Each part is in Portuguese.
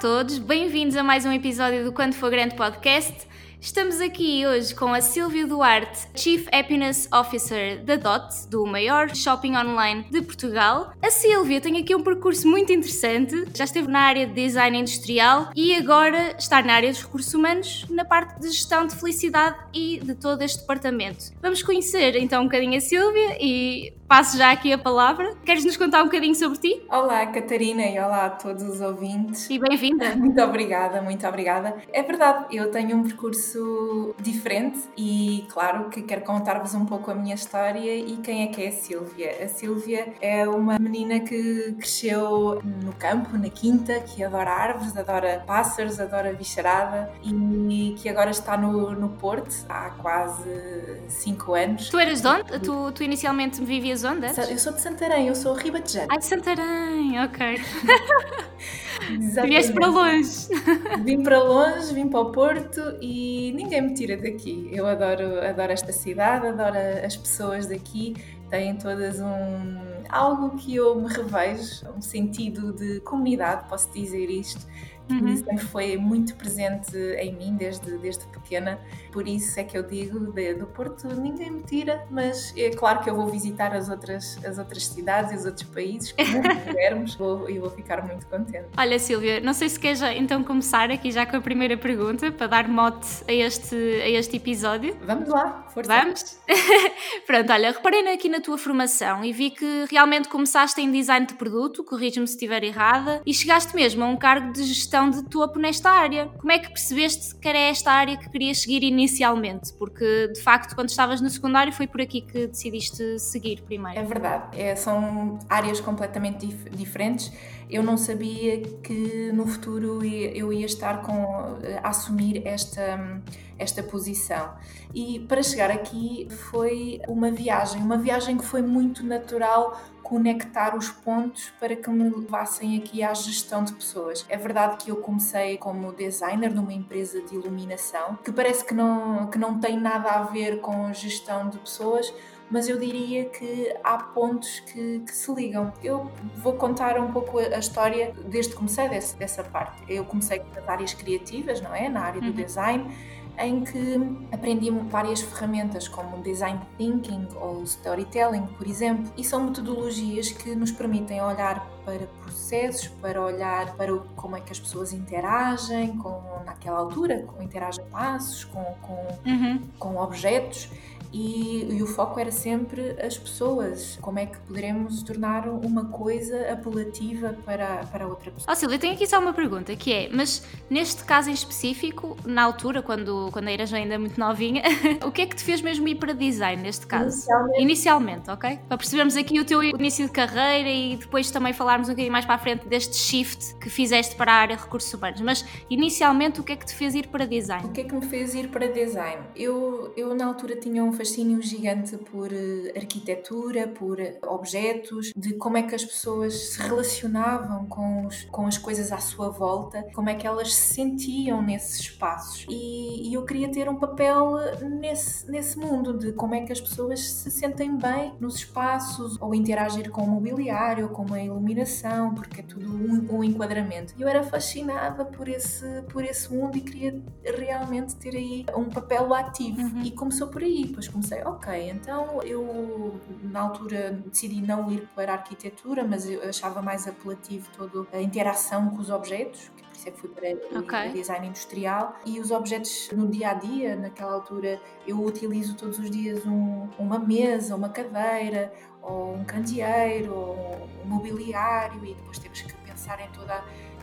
todos, bem-vindos a mais um episódio do Quando For Grande Podcast. Estamos aqui hoje com a Silvia Duarte, Chief Happiness Officer da DOT, do maior shopping online de Portugal. A Silvia tem aqui um percurso muito interessante, já esteve na área de design industrial e agora está na área dos recursos humanos, na parte de gestão de felicidade e de todo este departamento. Vamos conhecer então um bocadinho a Silvia e passo já aqui a palavra. Queres nos contar um bocadinho sobre ti? Olá, Catarina, e olá a todos os ouvintes. E bem-vinda. Muito obrigada, muito obrigada. É verdade, eu tenho um percurso diferente e, claro, que quero contar-vos um pouco a minha história e quem é que é a Sílvia. A Sílvia é uma menina que cresceu no campo, na quinta, que adora árvores, adora pássaros, adora bicharada e que agora está no, no Porto há quase cinco anos. Tu eras de onde? Tu, tu inicialmente vivias das ondas? Eu sou de Santarém, eu sou ribatejana. Ah, de Santarém, ok. Vieste para longe. Vim para longe, vim para o Porto e ninguém me tira daqui. Eu adoro, adoro esta cidade, adoro as pessoas daqui. Têm todas um algo que eu me revejo, um sentido de comunidade, posso dizer isto uhum. sempre foi muito presente em mim desde, desde pequena. Por isso é que eu digo, de, do Porto ninguém me tira, mas é claro que eu vou visitar as outras, as outras cidades e os outros países, como pudermos, e vou ficar muito contente. Olha, Silvia, não sei se queres então começar aqui já com a primeira pergunta, para dar mote a este, a este episódio. Vamos lá, força. Vamos? Pronto, olha, reparei aqui na tua formação e vi que realmente começaste em design de produto, corrige-me se estiver errada, e chegaste mesmo a um cargo de gestão de topo nesta área. Como é que percebeste que era esta área que querias seguir inicialmente? Porque, de facto, quando estavas no secundário foi por aqui que decidiste seguir primeiro. É verdade, é, são áreas completamente dif diferentes. Eu não sabia que no futuro eu ia estar com, a assumir esta, esta posição. E para chegar aqui foi uma viagem, uma viagem que foi muito natural conectar os pontos para que me levassem aqui à gestão de pessoas. É verdade que eu comecei como designer numa empresa de iluminação, que parece que não, que não tem nada a ver com gestão de pessoas, mas eu diria que há pontos que, que, se ligam. Eu vou contar um pouco a história desde que comecei desse, dessa parte. Eu comecei nas áreas criativas, não é? Na área do uhum. design em que aprendi várias ferramentas como design thinking ou storytelling, por exemplo, e são metodologias que nos permitem olhar para processos, para olhar para como é que as pessoas interagem com naquela altura, como interagem passos, com, com, uhum. com objetos e, e, o foco era sempre as pessoas, como é que poderemos tornar uma coisa apelativa para, para outra pessoa. Oh, Silvia, tenho aqui só uma pergunta, que é, mas neste caso em específico, na altura, quando, quando eras ainda muito novinha, o que é que te fez mesmo ir para design neste caso? Inicialmente. Inicialmente, ok? Para percebermos aqui o teu início de carreira e depois também falarmos um bocadinho mais para a frente deste shift que fizeste para a área de recursos humanos, mas inicialmente o que é que te fez ir para design? O que é que me fez ir para design? Eu, eu na altura tinha um fascínio gigante por eh, arquitetura, por eh, objetos, de como é que as pessoas se relacionavam com, os, com as coisas à sua volta, como é que elas se sentiam nesses espaços. E, e eu queria ter um papel nesse, nesse mundo, de como é que as pessoas se sentem bem nos espaços, ou interagir com o mobiliário, com a iluminação, porque é tudo um, um enquadramento. Eu era fascinada por esse, por esse mundo e queria realmente ter aí um papel ativo. Uhum. E começou por aí, pois comecei, ok, então eu na altura decidi não ir para a arquitetura, mas eu achava mais apelativo toda a interação com os objetos, por isso é que fui para okay. design industrial e os objetos no dia a dia, naquela altura eu utilizo todos os dias um, uma mesa, uma cadeira, ou um candeeiro, ou um mobiliário e depois temos que pensar em toda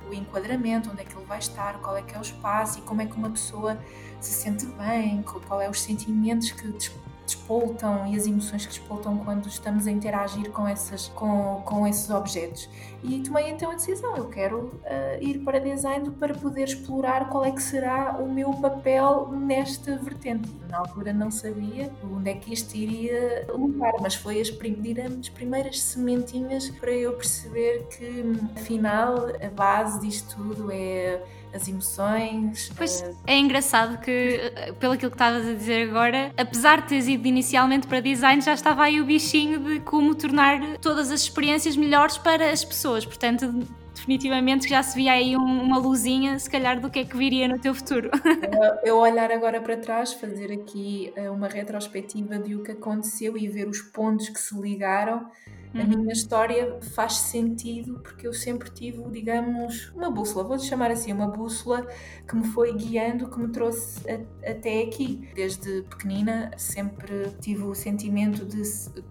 o enquadramento, onde é que ele vai estar, qual é que é o espaço e como é que uma pessoa se sente bem, qual é os sentimentos que despoltam e as emoções que despoltam quando estamos a interagir com, essas, com, com esses objetos. E tomei então a decisão, eu quero uh, ir para design para poder explorar qual é que será o meu papel nesta vertente. Na altura não sabia onde é que isto iria levar, mas foi as, as primeiras sementinhas para eu perceber que afinal a base disto tudo é as emoções. Pois uh... é engraçado que, eh, pelo aquilo que estavas a dizer agora, apesar de teres ido inicialmente para design, já estava aí o bichinho de como tornar todas as experiências melhores para as pessoas. Portanto, definitivamente já se via aí um, uma luzinha, se calhar, do que é que viria no teu futuro. Eu olhar agora para trás, fazer aqui eh, uma retrospectiva de o que aconteceu e ver os pontos que se ligaram a minha uhum. história faz sentido porque eu sempre tive, digamos, uma bússola, vou chamar assim, uma bússola que me foi guiando, que me trouxe a, até aqui. Desde pequenina sempre tive o sentimento de,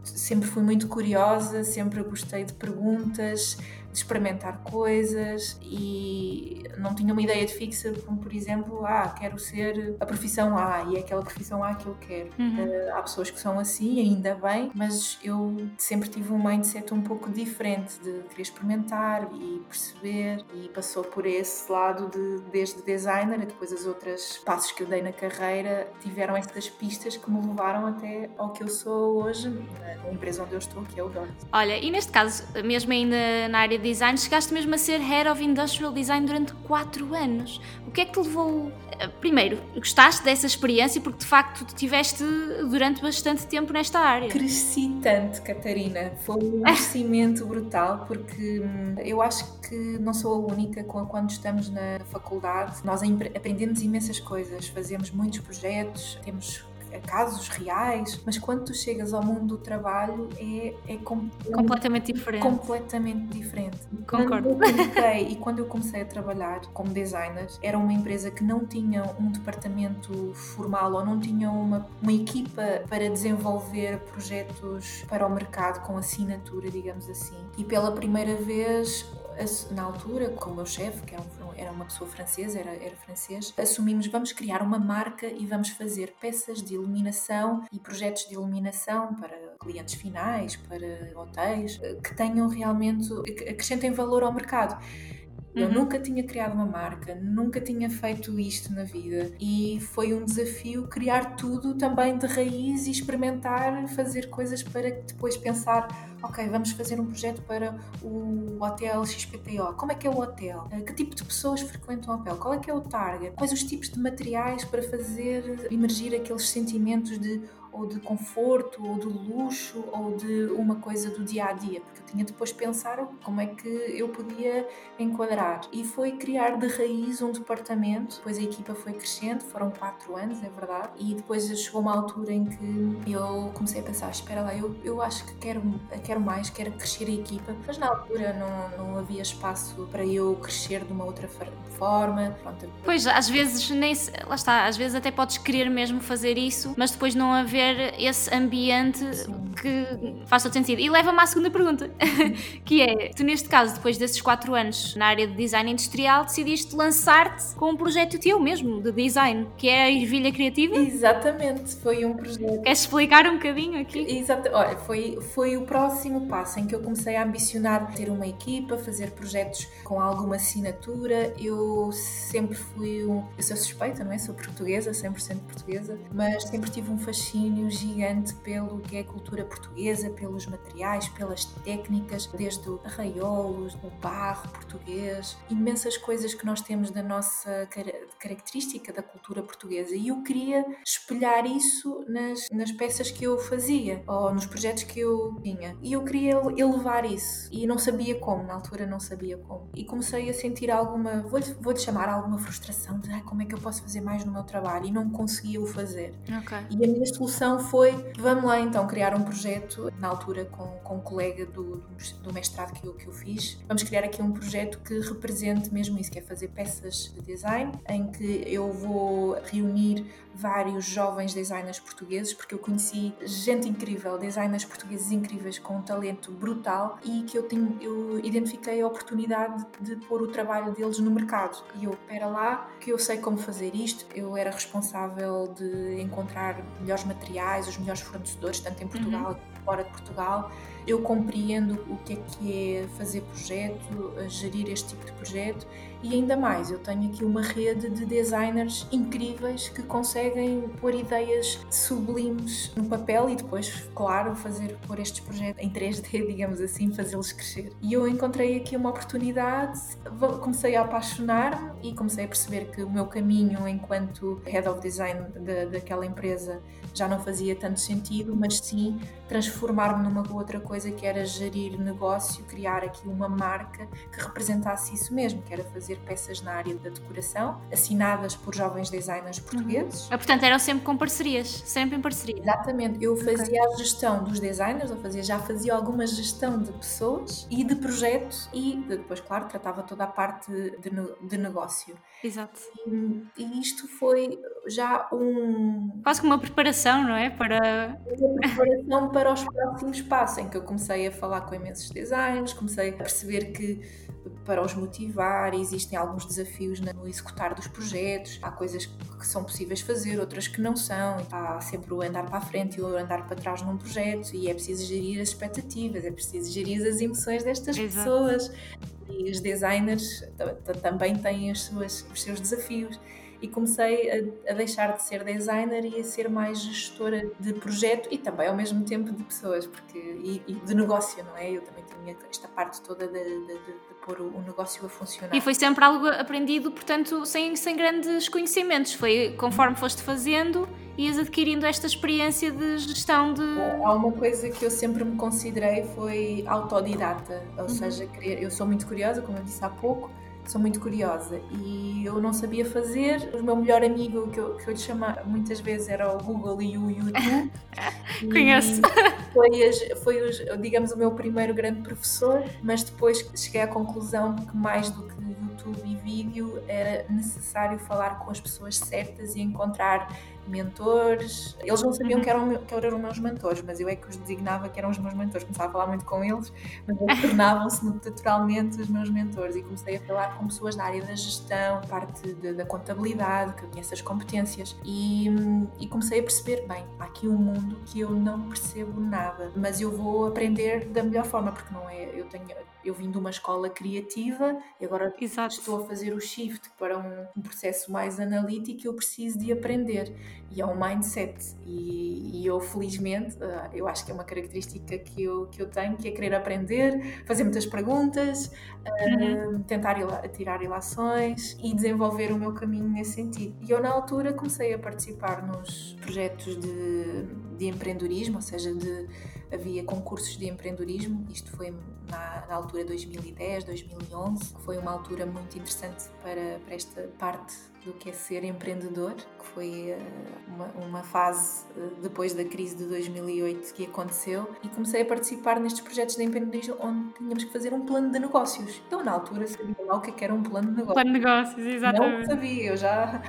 sempre fui muito curiosa, sempre gostei de perguntas, de experimentar coisas e não tinha uma ideia de fixa, como por exemplo, ah, quero ser a profissão A e é aquela profissão A que eu quero. Uhum. Uh, há pessoas que são assim, ainda bem, mas eu sempre tive um mindset um pouco diferente de querer experimentar e perceber e passou por esse lado de desde designer e depois as outras passos que eu dei na carreira tiveram essas pistas que me levaram até ao que eu sou hoje, na empresa onde eu estou, que é o Dort. Olha, e neste caso, mesmo ainda na área de design, chegaste mesmo a ser Head of Industrial Design durante 4 anos. O que é que te levou? Eh, primeiro, gostaste dessa experiência porque de facto tiveste durante bastante tempo nesta área. Cresci tanto, Catarina. Foi um crescimento brutal porque hum, eu acho que não sou a única quando estamos na faculdade. Nós aprendemos imensas coisas, fazemos muitos projetos, temos casos reais, mas quando tu chegas ao mundo do trabalho é, é com, completamente diferente. Completamente diferente. Concordo. Quando comecei, e quando eu comecei a trabalhar como designer, era uma empresa que não tinha um departamento formal ou não tinha uma, uma equipa para desenvolver projetos para o mercado com assinatura, digamos assim. E pela primeira vez na altura, com o meu chefe, que era uma pessoa francesa, era, era francês, assumimos vamos criar uma marca e vamos fazer peças de iluminação e projetos de iluminação para clientes finais, para hotéis, eh, que tenham realmente, acrescentem valor ao mercado. Eu uhum. nunca tinha criado uma marca, nunca tinha feito isto na vida e foi um desafio criar tudo também de raiz e experimentar fazer coisas para depois pensar ok, vamos fazer um projeto para o hotel XPTO. Como é que é o hotel? Eh, que tipo de pessoas frequentam o hotel? Qual é que é o target? Quais os tipos de materiais para fazer emergir aqueles sentimentos de ou de conforto, ou de luxo, ou de uma coisa do dia a dia, porque eu tinha depois de pensar como é que eu podia enquadrar. E foi criar de raiz um departamento, depois a equipa foi crescendo, foram quatro anos, é verdade, e depois chegou uma altura em que eu comecei a pensar: espera lá, eu, eu acho que quero, quero mais, quero crescer a equipa, mas na altura não, não havia espaço para eu crescer de uma outra forma. Pronto. Pois, às vezes, nem lá está, às vezes até podes querer mesmo fazer isso, mas depois não haver esse ambiente que faz todo sentido. E leva-me à segunda pergunta, que é, tu neste caso, depois desses quatro anos na área de design industrial, decidiste lançar-te com um projeto teu mesmo, de design, que é a Ervilha Criativa? Exatamente, foi um projeto. Queres explicar um bocadinho aqui? Exato, olha, foi, foi o próximo passo em que eu comecei a ambicionar ter uma equipa, fazer projetos com alguma assinatura. Eu sempre fui um. Eu sou suspeita, não é? Sou portuguesa, 100% portuguesa, mas sempre tive um fascínio fascínio gigante pelo que é a cultura portuguesa, pelos materiais, pelas técnicas, desde o arraiolos, o barro português, imensas coisas que nós temos da nossa característica da cultura portuguesa. E eu queria espelhar isso nas, nas peças que eu fazia ou nos projetos que eu tinha. E eu queria elevar isso. E não sabia como, na altura não sabia como. E comecei a sentir alguma, vou-lhe vou chamar alguma frustração de ah, como é que eu posso fazer mais no meu trabalho e não conseguia o fazer. Okay. E a minha solução foi vamos lá então criar um projeto, na altura com, com um colega do, do mestrado que eu, que eu fiz, vamos criar aqui um projeto que represente mesmo isso, que é fazer peças de design, em que eu vou reunir vários jovens designers portugueses, porque eu conheci gente incrível, designers portugueses incríveis com um talento brutal e que eu, tenho, eu identifiquei a oportunidade de pôr o trabalho deles no mercado. E eu, espera lá, que eu sei como fazer isto, eu era responsável de encontrar melhores materiais, os melhores fornecedores, tanto em Portugal uhum. como fora de Portugal. Eu compreendo o que é que é fazer projeto, gerir este tipo de projeto e ainda mais, eu tenho aqui uma rede de designers incríveis que conseguem pôr ideias sublimes no papel e depois, claro, fazer pôr estes projetos em 3D, digamos assim, fazê-los crescer. E eu encontrei aqui uma oportunidade, comecei a apaixonar-me e comecei a perceber que o meu caminho enquanto Head of Design de, daquela empresa já não fazia tanto sentido, mas sim transformar-me numa outra coisa que era gerir negócio, criar aqui uma marca que representasse isso mesmo, que era fazer peças na área da decoração, assinadas por jovens designers portugueses. Uhum. Ah, portanto, eram sempre com parcerias, sempre em parceria. Exatamente. Eu fazia okay. a gestão dos designers, ou fazia, já fazia alguma gestão de pessoas e de projetos e depois, claro, tratava toda a parte de, de negócio. Exato. E, e, isto foi já um. Quase que uma preparação, não é? Para. Preparação para os próximos passos, em que eu comecei a falar com imensos designers, comecei a perceber que para os motivar existem alguns desafios no executar dos projetos, há coisas que são possíveis fazer, outras que não são, há sempre o andar para a frente e o andar para trás num projeto, e é preciso gerir as expectativas, é preciso gerir as emoções destas Exato. pessoas e os designers também têm as suas, os seus desafios. E comecei a, a, deixar de ser designer e a ser mais gestora de projeto e também ao mesmo tempo de pessoas, porque e, e de negócio, não é? Eu também tinha esta parte toda de, de, de, de pôr o, o, negócio a funcionar. E foi sempre algo aprendido, portanto, sem, sem grandes conhecimentos. Foi conforme foste fazendo ias adquirindo esta experiência de gestão de. Há uma coisa que eu sempre me considerei foi autodidata, ou uhum. seja, eu sou muito curiosa, como eu disse há pouco, sou muito curiosa e eu não sabia fazer. O meu melhor amigo, que eu, que eu lhe chamava muitas vezes, era o Google e o YouTube. Conheço. Foi, as, foi os, digamos, o meu primeiro grande professor, mas depois cheguei à conclusão que mais do que YouTube e vídeo era necessário falar com as pessoas certas e encontrar mentores. Eles não sabiam que eram, que eram meus mentores, mas eu é que os designava que eram os meus mentores. Começava a falar muito com eles, mas eles tornavam-se naturalmente os meus mentores e comecei a falar com pessoas da área da gestão, parte de, da contabilidade, que eu tinha essas competências e, e comecei a perceber, bem, há aqui um mundo que eu não percebo nada, mas eu vou aprender da melhor forma, porque não é, eu tenho eu vim de uma escola criativa e agora Exato. estou a fazer o shift para um, um, processo mais analítico e eu preciso de aprender. E é um mindset. E, e, eu, felizmente, uh, eu acho que é uma característica que eu, que eu tenho, que é querer aprender, fazer muitas perguntas, uh, uhum. tentar tirar ilações e desenvolver o meu caminho nesse sentido. E eu, na altura, comecei a participar nos projetos de, de empreendedorismo, ou seja, de havia concursos de empreendedorismo, isto foi na, na, altura 2010, 2011, foi uma altura muito interessante para, para esta parte do que é ser empreendedor, que foi uh, uma, uma, fase uh, depois da crise de 2008 que aconteceu e comecei a participar nestes projetos de empreendedorismo onde tínhamos que fazer um plano de negócios. Então, na altura, sabia lá o que, é que era um plano de negócios. Plano de negócios, exatamente. Não sabia, eu já...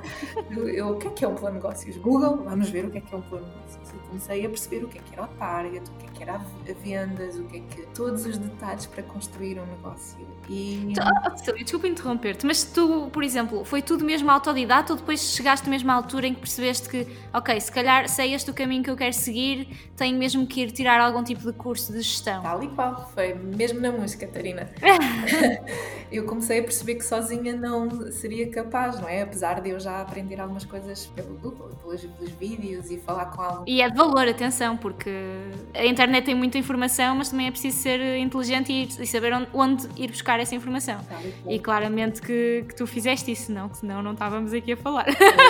eu, eu, o que é que é um plano de negócios? Google, vamos ver o que é que é um plano de negócios. E comecei a perceber o que é que era o target, o que é que era a vendas, o que é que... todos os detalhes para construir um negócio. E... Oh, desculpa interromper-te, mas tu, por exemplo, foi tudo mesmo auto autodidata ou depois chegaste mesmo à altura em que percebeste que, ok, se calhar se é este o caminho que eu quero seguir, tenho mesmo que ir tirar algum tipo de curso de gestão? Tal e qual, foi mesmo na música, Catarina. eu comecei a perceber que sozinha não seria capaz, não é? Apesar de eu já aprender algumas coisas pelo Google, pelos, pelos vídeos e falar com alguém. E é de valor, atenção, porque a internet tem muita informação, mas também é preciso ser inteligente e, e saber onde, onde, ir buscar essa informação. E, claramente que, que tu fizeste isso, não, senão não estávamos aqui a falar.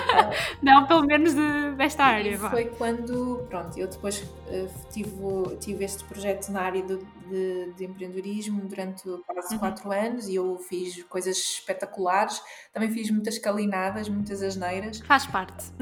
não, pelo menos de, desta área. E foi quando, pronto, eu depois tive, tive este projeto na área do, de, de empreendedorismo durante quase uhum. quatro anos e eu fiz coisas espetaculares. Também fiz muitas calinadas, muitas asneiras. Faz parte.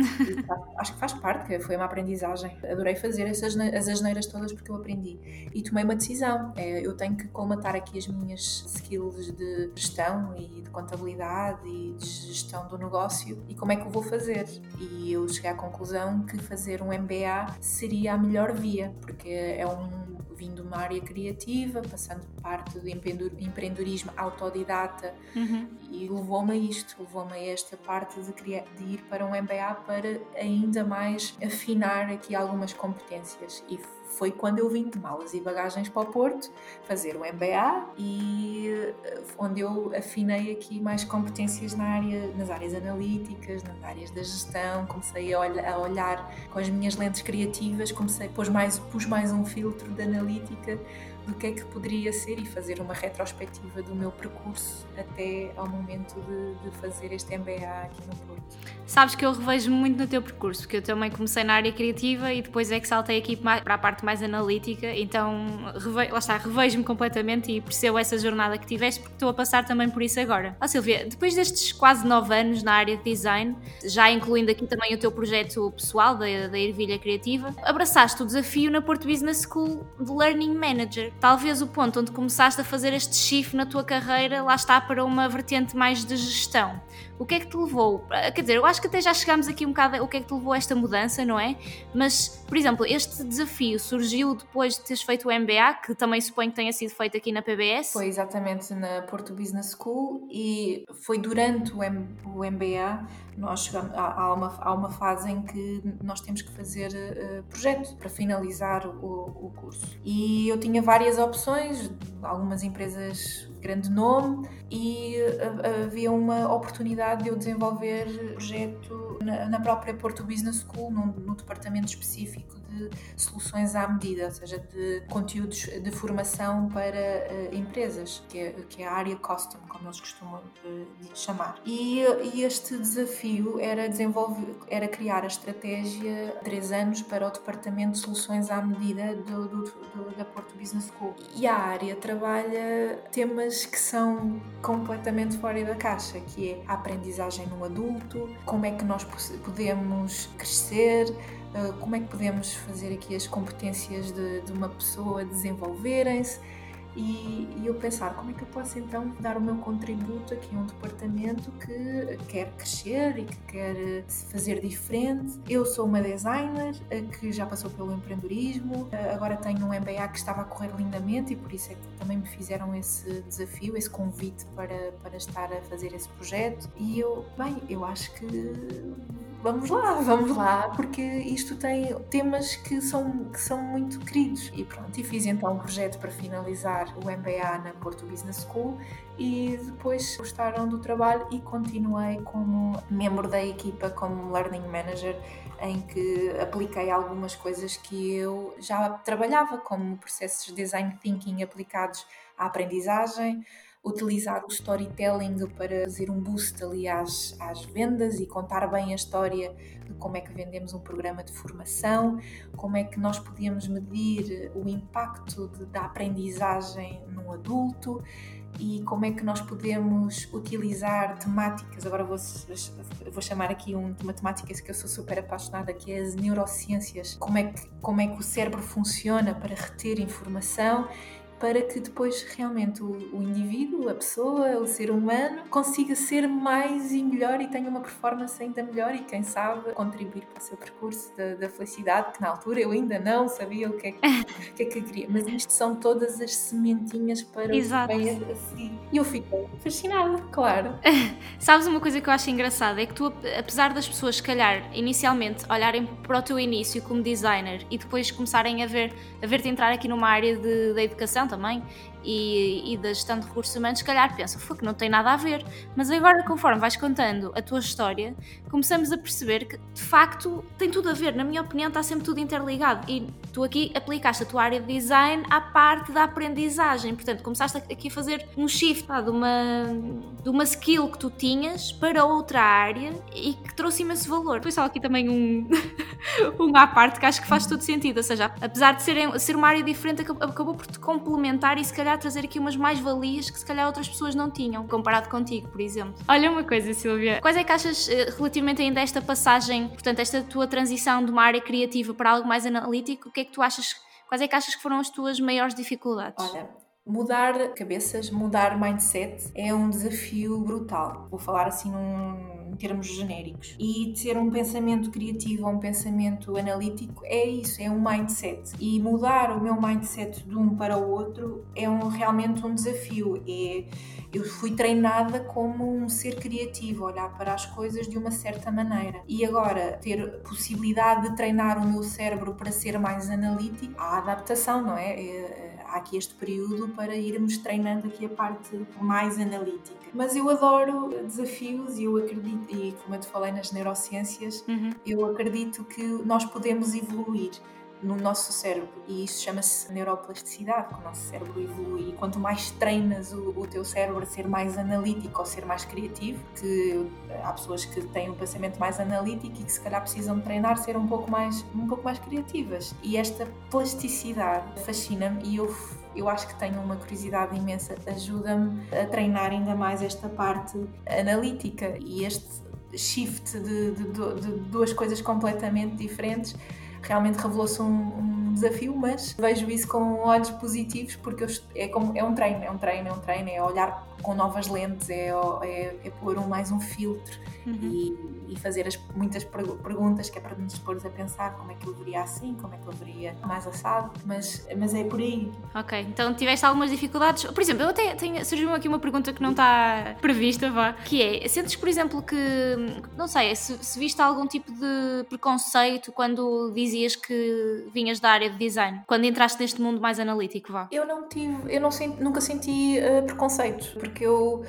acho que faz parte, que foi uma aprendizagem. Adorei fazer essas as asneiras todas porque eu aprendi. E tomei uma decisão. É, eu tenho que colmatar aqui as minhas skills de gestão e de contabilidade e de gestão do negócio e como é que eu vou fazer. E eu cheguei à conclusão que fazer um MBA seria a melhor via, porque é um vindo de uma área criativa, passando parte do empreendedorismo autodidata uhum. e levou-me a isto, levou-me a esta parte de, criar, de ir para um MBA para ainda mais afinar aqui algumas competências e foi quando eu vim de malas e bagagens para o Porto fazer o MBA e eh, onde eu afinei aqui mais competências na área, nas áreas analíticas, nas áreas da gestão, comecei a, olhar, a olhar com as minhas lentes criativas, comecei pus mais pus mais um filtro de analítica do que é que poderia ser e fazer uma retrospectiva do meu percurso até ao momento de, de fazer este MBA aqui no Porto. Sabes que eu revejo muito no teu percurso, porque eu também comecei na área criativa e depois é que saltei aqui para a parte mais analítica, então reve, lá está, revejo-me completamente e percebo essa jornada que tiveste porque estou a passar também por isso agora. Ó Silvia, depois destes quase nove anos na área de design, já incluindo aqui também o teu projeto pessoal da, da Ervilha Criativa, abraçaste o desafio na Porto Business School de Learning Manager talvez o ponto onde começaste a fazer este shift na tua carreira lá está para uma vertente mais de gestão. O que é que te levou? Quer dizer, eu acho que até já chegámos aqui um bocado o que é que te levou a esta mudança, não é? Mas, por exemplo, este desafio surgiu depois de teres feito o MBA, que também suponho que tenha sido feito aqui na PBS? Foi exatamente na Porto Business School e foi durante o MBA nós chegamos, há, uma, há uma fase em que nós temos que fazer uh, projeto para finalizar o, o curso. E eu tinha várias opções, algumas empresas grande nome e uh, havia uma oportunidade de eu desenvolver projeto na, na própria Porto Business School, num, no departamento específico de soluções à medida, ou seja, de conteúdos de formação para uh, empresas, que é, que é, a área custom, como eles costumam uh, chamar. E, e, este desafio era desenvolver, era criar a estratégia três anos para o departamento de soluções à medida do, do, do, da Porto Business School. E a área trabalha temas que são completamente fora da caixa, que é a aprendizagem no adulto, como é que nós podemos crescer, como é que podemos fazer aqui as competências de, de uma pessoa desenvolverem-se e, e, eu pensar como é que eu posso então dar o meu contributo aqui a um departamento que quer crescer e que quer fazer diferente. Eu sou uma designer ah, que já passou pelo empreendedorismo, agora tenho um MBA que estava a correr lindamente e por isso é que também me fizeram esse desafio, esse convite para, para estar a fazer esse projeto. E eu, bem, eu acho que vamos lá, vamos lá, porque isto tem temas que são, que são muito queridos. E pronto, e fiz então um projeto para finalizar o MBA na Porto Business School e depois gostaram do trabalho e continuei como membro da equipa como Learning Manager em que apliquei algumas coisas que eu já trabalhava como processos de design thinking aplicados à aprendizagem, utilizar o storytelling para fazer um boost ali às, às vendas e contar bem a história de como é que vendemos um programa de formação, como é que nós podíamos medir o impacto de, da aprendizagem no adulto e como é que nós podemos utilizar temáticas. Agora vou, vou chamar aqui um, uma temática que eu sou super apaixonada, que é as neurociências. Como é que, como é que o cérebro funciona para reter informação para que depois realmente o, o, indivíduo, a pessoa, o ser humano consiga ser mais e melhor e tenha uma performance ainda melhor e quem sabe contribuir para o seu percurso da, da felicidade, que na altura eu ainda não sabia o que é que, que, é que queria. Mas isto são todas as sementinhas para Exato. o a, a seguir. E eu fico fascinada, claro. Sabes uma coisa que eu acho engraçada? É que tu, apesar das pessoas, se calhar, inicialmente olharem para o teu início como designer e depois começarem a ver a ver-te entrar aqui numa área de, da educação também e, e da gestão de recursos humanos, se calhar pensam, foi que não tem nada a ver. Mas agora, conforme vais contando a tua história, começamos a perceber que de facto tem tudo a ver. Na minha opinião, está sempre tudo interligado. E tu aqui aplicaste a tua área de design à parte da aprendizagem. Portanto, começaste aqui a fazer um shift de, uma, de uma skill que tu tinhas para outra área e que trouxe imenso valor. Foi só aqui também um, um à parte que acho que faz todo sentido. Ou seja, apesar de ser, ser uma área diferente, acabou por te complementar e se calhar trazer aqui umas mais-valias que se calhar outras pessoas não tinham, comparado contigo, por exemplo. Olha uma coisa, Silvia, quais é que achas eh, relativamente ainda a esta passagem, portanto, esta tua transição de uma área criativa para algo mais analítico, o que é que tu achas, quais é que achas que foram as tuas maiores dificuldades? Olha, Mudar cabeças, mudar mindset é um desafio brutal. Vou falar assim num, termos genéricos. E ter um pensamento criativo ou um pensamento analítico é isso, é um mindset. E mudar o meu mindset de um para o outro é um, realmente um desafio. É, eu fui treinada como um ser criativo, olhar para as coisas de uma certa maneira. E agora, ter possibilidade de treinar o meu cérebro para ser mais analítico, há adaptação, não é? é há aqui este período para irmos treinando aqui a parte mais analítica. Mas eu adoro desafios e eu acredito, e como eu te falei nas neurociências, uhum. eu acredito que nós podemos evoluir no nosso cérebro. E isso chama-se neuroplasticidade, que o nosso cérebro evolui. E quanto mais treinas o, o, teu cérebro a ser mais analítico ou ser mais criativo, que há pessoas que têm um pensamento mais analítico e que se calhar precisam treinar ser um pouco mais um pouco mais criativas. E esta plasticidade fascina-me e eu eu acho que tenho uma curiosidade imensa, ajuda-me a treinar ainda mais esta parte analítica e este shift de, de, de, de duas coisas completamente diferentes realmente revelou-se um, um, desafio, mas vejo isso com olhos positivos porque eu, é, como, é um treino, é um treino, é um treino, é olhar com novas lentes, é, é, é pôr um, mais um filtro uhum. e, e, fazer as, muitas perguntas que é para nos pôr a pensar como é que eu veria assim, como é que eu veria mais assado, mas, mas é por aí. Ok, então tiveste algumas dificuldades. Por exemplo, eu até tenho, surgiu aqui uma pergunta que não está prevista, vá, que é, sentes, por exemplo, que, não sei, se, se viste algum tipo de preconceito quando dizias que vinhas da área de design, quando entraste neste mundo mais analítico, vá? Eu não tive, eu não senti, nunca senti uh, preconceito, porque eu,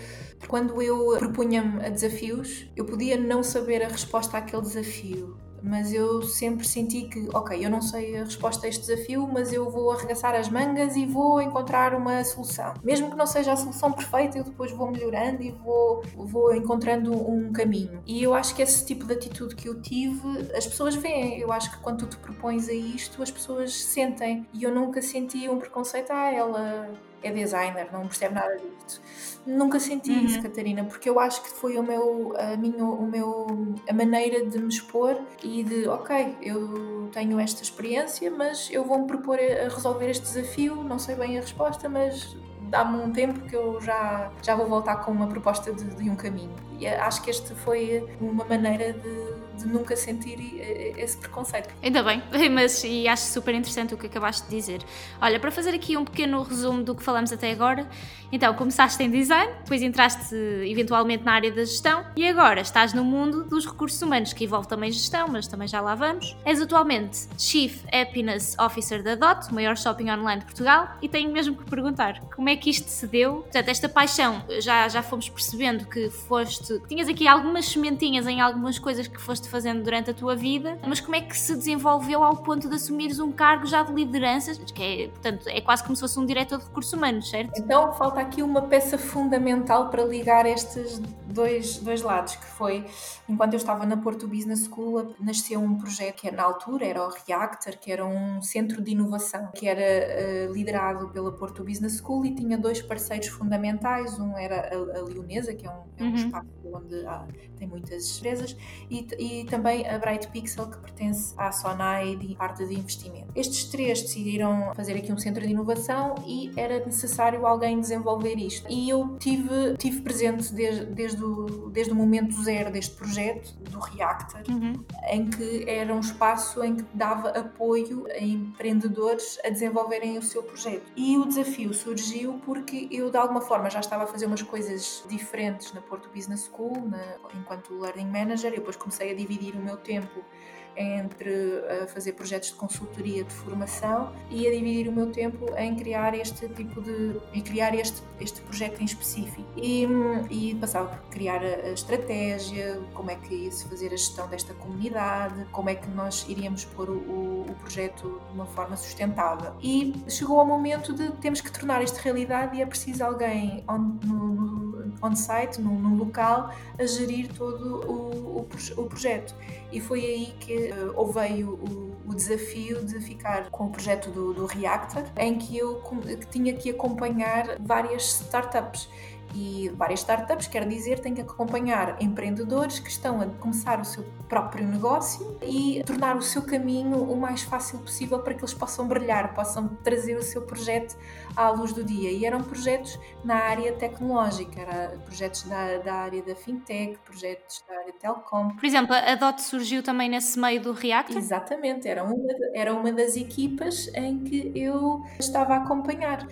quando eu propunha-me a desafios, eu podia não saber a resposta àquele desafio mas eu sempre senti que, ok, eu não sei a resposta a este desafio, mas eu vou arregaçar as mangas e vou encontrar uma solução. Mesmo que não seja a solução perfeita, eu depois vou melhorando e vou, vou encontrando um caminho. E eu acho que esse tipo de atitude que eu tive, as pessoas veem. Eu acho que quando tu te propões a isto, as pessoas sentem. E eu nunca senti um preconceito, ah, ela é designer, não percebe nada disto. Nunca senti uhum. isso, Catarina, porque eu acho que foi o meu, a minha, o meu, a maneira de me expor e de, ok, eu tenho esta experiência, mas eu vou-me propor a resolver este desafio, não sei bem a resposta, mas dá-me um tempo que eu já, já vou voltar com uma proposta de, de um caminho. E acho que este foi uma maneira de de nunca sentir eh, esse preconceito. Ainda bem, mas e acho super interessante o que acabaste de dizer. Olha, para fazer aqui um pequeno resumo do que falamos até agora, então começaste em design, depois entraste eventualmente na área da gestão e agora estás no mundo dos recursos humanos, que envolve também gestão, mas também já lá vamos. És atualmente Chief Happiness Officer da DOT, o maior shopping online de Portugal, e tenho mesmo que perguntar como é que isto se deu? Portanto, esta paixão, já, já fomos percebendo que foste, tinhas aqui algumas sementinhas em algumas coisas que foste fazendo durante a tua vida, mas como é que se desenvolveu ao ponto de assumires um cargo já de liderança, que é, portanto, é quase como se fosse um diretor de recursos humanos, certo? Então falta aqui uma peça fundamental para ligar estes dois, dois lados, que foi, enquanto eu estava na Porto Business School, nasceu um projeto que na altura era o Reactor, que era um centro de inovação, que era uh, liderado pela Porto Business School e tinha dois parceiros fundamentais, um era a, a Leonesa, que é um, é um uhum. espaço onde há, tem muitas empresas, e, e também a Bright Pixel, que pertence à Sonai de parte de investimento. Estes três decidiram fazer aqui um centro de inovação e era necessário alguém desenvolver isto. E eu tive, tive presente desde, desde, o, desde o momento zero deste projeto, do Reactor, uhum. em que era um espaço em que dava apoio a empreendedores a desenvolverem o seu projeto. E o desafio surgiu porque eu, de alguma forma, já estava a fazer umas coisas diferentes na Porto Business School, na, enquanto Learning Manager, e depois comecei a dividir o meu tempo entre uh, fazer projetos de consultoria de formação e a dividir o meu tempo em criar este tipo de em criar este este projeto em específico. E, e passava por criar a, estratégia como é que ia se fazer a gestão desta comunidade como é que nós iríamos pôr o, o, o projeto de uma forma sustentável. E chegou ao momento de temos que tornar isto realidade e é preciso alguém on, no, on site, no, no local a gerir todo o, o, o projeto. E foi aí que uh, veio o, o, desafio de ficar com o projeto do, do Reactor, em que eu que tinha que acompanhar várias startups E várias startups, quer dizer, têm que acompanhar empreendedores que estão a começar o seu próprio negócio e tornar o seu caminho o mais fácil possível para que eles possam brilhar, possam trazer o seu projeto à luz do dia. E eram projetos na área tecnológica, eram projetos da, da área da fintech, projetos da área telecom. Por exemplo, a DOT surgiu também nesse meio do Reactor? Exatamente, era uma, era uma das equipas em que eu estava a acompanhar.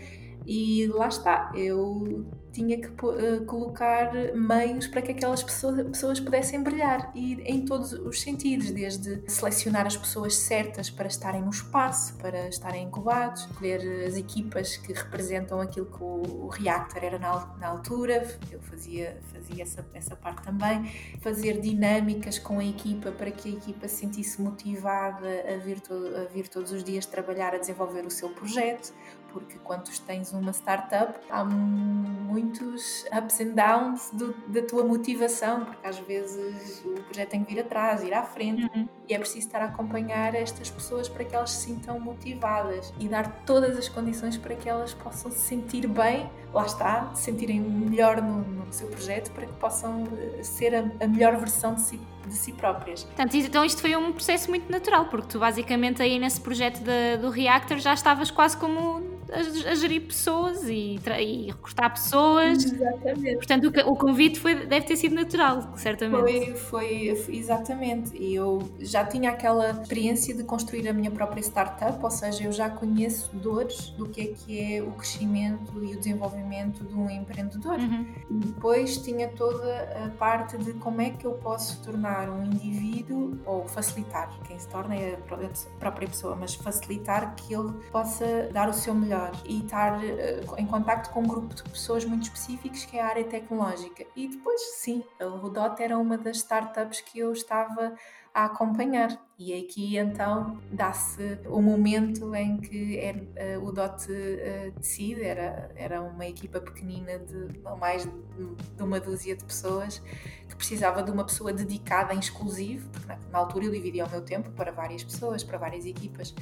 E lá está, eu tinha que uh, colocar meios para que aquelas pessoas, pessoas pudessem brilhar. E em todos os sentidos, desde selecionar as pessoas certas para estarem no espaço, para estarem incubados, escolher as equipas que representam aquilo que o, o Reactor era na, na, altura, eu fazia, fazia essa, essa parte também, fazer dinâmicas com a equipa para que a equipa se sentisse motivada a vir, to, a vir todos os dias trabalhar, a desenvolver o seu projeto, porque quando tens uma startup há muitos ups and downs do, da tua motivação, porque às vezes o projeto tem que vir atrás, ir à frente, uhum. e é preciso estar a acompanhar estas pessoas para que elas se sintam motivadas e dar todas as condições para que elas possam se sentir bem, lá está, se sentirem melhor no, no seu projeto, para que possam eh, ser a, a melhor versão de si de si próprias. Portanto, então isto foi um processo muito natural, porque tu basicamente aí nesse projeto de, do Reactor já estavas quase como a, a gerir pessoas e, e, recrutar pessoas. Exatamente. Portanto, o, o, convite foi, deve ter sido natural, certamente. Foi, foi, exatamente. E eu já tinha aquela experiência de construir a minha própria startup, ou seja, eu já conheço dores do que é que é o crescimento e o desenvolvimento de um empreendedor. Uhum. Depois tinha toda a parte de como é que eu posso tornar um indivíduo, ou facilitar, quem se torna é a própria pessoa, mas facilitar que ele possa dar o seu melhor e estar uh, em contacto com um grupo de pessoas muito específicos que é a área tecnológica. E depois, sim, o DOT era uma das startups que eu estava a acompanhar. E aqui então dá-se o momento em que é, uh, o DOT uh, decide, era, era uma equipa pequenina de mais de, uma dúzia de pessoas que precisava de uma pessoa dedicada em exclusivo, porque na, na altura eu dividia o meu tempo para várias pessoas, para várias equipas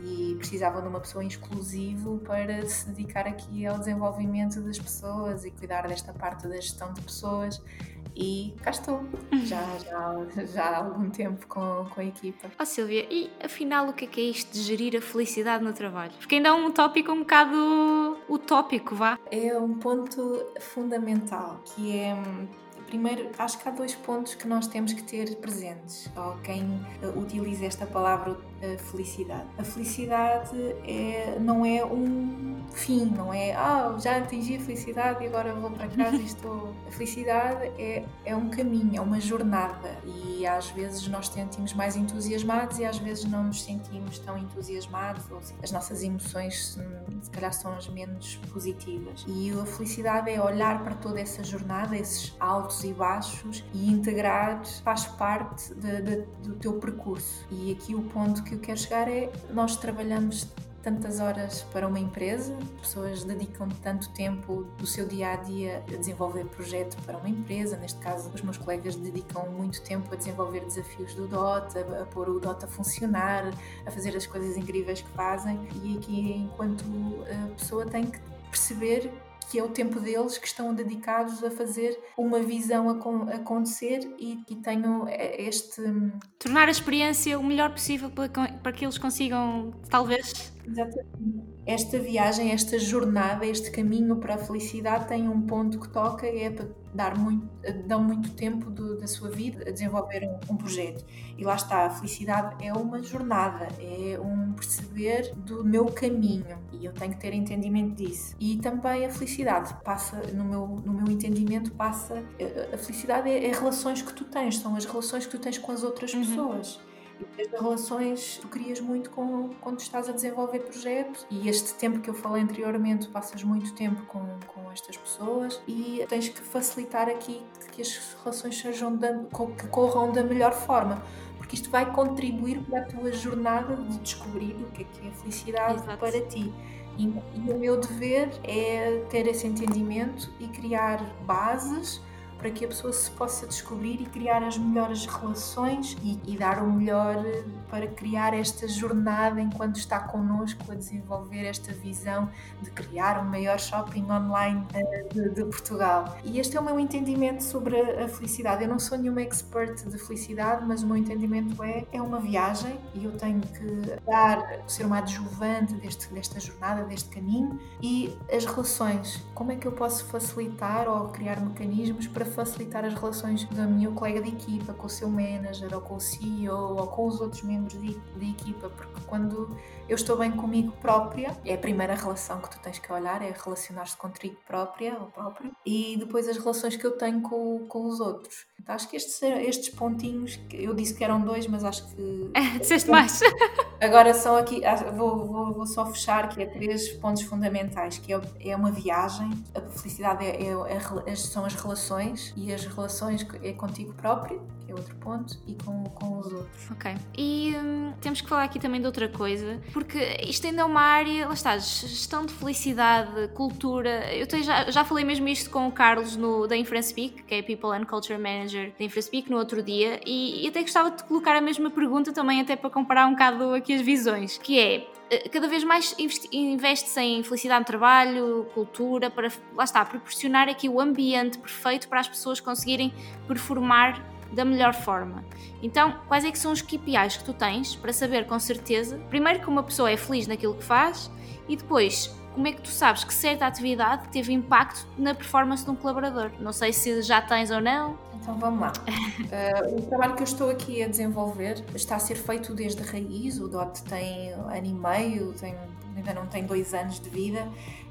e precisavam de uma pessoa exclusivo para se dedicar aqui ao desenvolvimento das pessoas e cuidar desta parte da gestão de pessoas e cá estou, já, já, já há algum tempo com, com a equipa. Oh Silvia, e afinal o que é que é isto de gerir a felicidade no trabalho? Porque ainda é um tópico um bocado utópico, vá? É um ponto fundamental, que é Primeiro, acho que há dois pontos que nós temos que ter presentes, ou quem uh, utiliza esta palavra uh, felicidade. A felicidade é, não é um fim, não é ah, já atingi a felicidade e agora vou para casa e estou. A felicidade é, é um caminho, é uma jornada e às vezes nós sentimos mais entusiasmados e às vezes não nos sentimos tão entusiasmados, ou as nossas emoções se calhar são as menos positivas. E a felicidade é olhar para toda essa jornada, esses altos altos e baixos e integrar faz parte de, de, do teu percurso. E aqui o ponto que eu quero chegar é: nós trabalhamos tantas horas para uma empresa, pessoas dedicam tanto tempo do seu dia a dia a desenvolver projeto para uma empresa, neste caso os meus colegas dedicam muito tempo a desenvolver desafios do DOT, a, a pôr o DOT a funcionar, a fazer as coisas incríveis que fazem e aqui enquanto a pessoa tem que perceber que é o tempo deles que estão dedicados a fazer uma visão acontecer e que tenham este. Tornar a experiência o melhor possível para, para que eles consigam, talvez. Exatamente. Esta viagem, esta jornada, este caminho para a felicidade tem um ponto que toca, é para dar muito, dão muito tempo do, da sua vida a desenvolver um, um, projeto. E lá está, a felicidade é uma jornada, é um perceber do meu caminho e eu tenho que ter entendimento disso. E também a felicidade passa, no meu, no meu entendimento, passa. A felicidade é, é relações que tu tens, são as relações que tu tens com as outras uhum. pessoas. As relações tu crias muito com, quando estás a desenvolver projetos e este tempo que eu falei anteriormente, passas muito tempo com, com estas pessoas e tens que facilitar aqui que as relações sejam da, que corram da melhor forma porque isto vai contribuir para a tua jornada de descobrir o que é que é felicidade Exato. para ti. E, e, o meu dever é ter esse entendimento e criar bases para que a pessoa se possa descobrir e criar as melhores relações e, e dar o melhor para criar esta jornada enquanto está connosco a desenvolver esta visão de criar o maior shopping online uh, de, de, Portugal. E este é o meu entendimento sobre a, felicidade. Eu não sou nenhuma expert de felicidade, mas o meu entendimento é é uma viagem e eu tenho que dar, ser uma adjuvante deste, desta jornada, deste caminho e as relações. Como é que eu posso facilitar ou criar mecanismos para facilitar as relações da minha colega de equipa, com o seu manager ou com o CEO ou com os outros membros de, de equipa? Porque quando eu estou bem comigo própria, é a primeira relação que tu tens que olhar, é relacionar-se contigo própria ou próprio, e depois as relações que eu tenho com, com os outros. Então, acho que estes, estes pontinhos, eu disse que eram dois, mas acho que. Disseste mais. Agora são aqui, vou, vou, vou, só fechar que é três pontos fundamentais, que é, é uma viagem, a felicidade é, é, é, são as relações, e as relações é contigo próprio, que é outro ponto, e com, com os outros. Ok. E hum, temos que falar aqui também de outra coisa, porque isto ainda é uma área, lá está, gestão de felicidade, cultura. Eu tenho, já, já falei mesmo isto com o Carlos no, da InfraSpeak, que é People and Culture Manager da InfraSpeak, no outro dia, e, e até gostava de colocar a mesma pergunta também, até para comparar um bocado aqui as visões, que é eh, cada vez mais investe-se em felicidade no trabalho, cultura, para lá está, proporcionar aqui o ambiente perfeito para as pessoas conseguirem performar da melhor forma. Então, quais é que são os KPIs que tu tens para saber com certeza, primeiro que uma pessoa é feliz naquilo que faz e depois como é que tu sabes que certa atividade teve impacto na performance de um colaborador? Não sei se já tens ou não. Então vamos lá. uh, o trabalho que eu estou aqui a desenvolver está a ser feito desde raiz. O DOT tem ano e meio, tem, ainda não tem dois anos de vida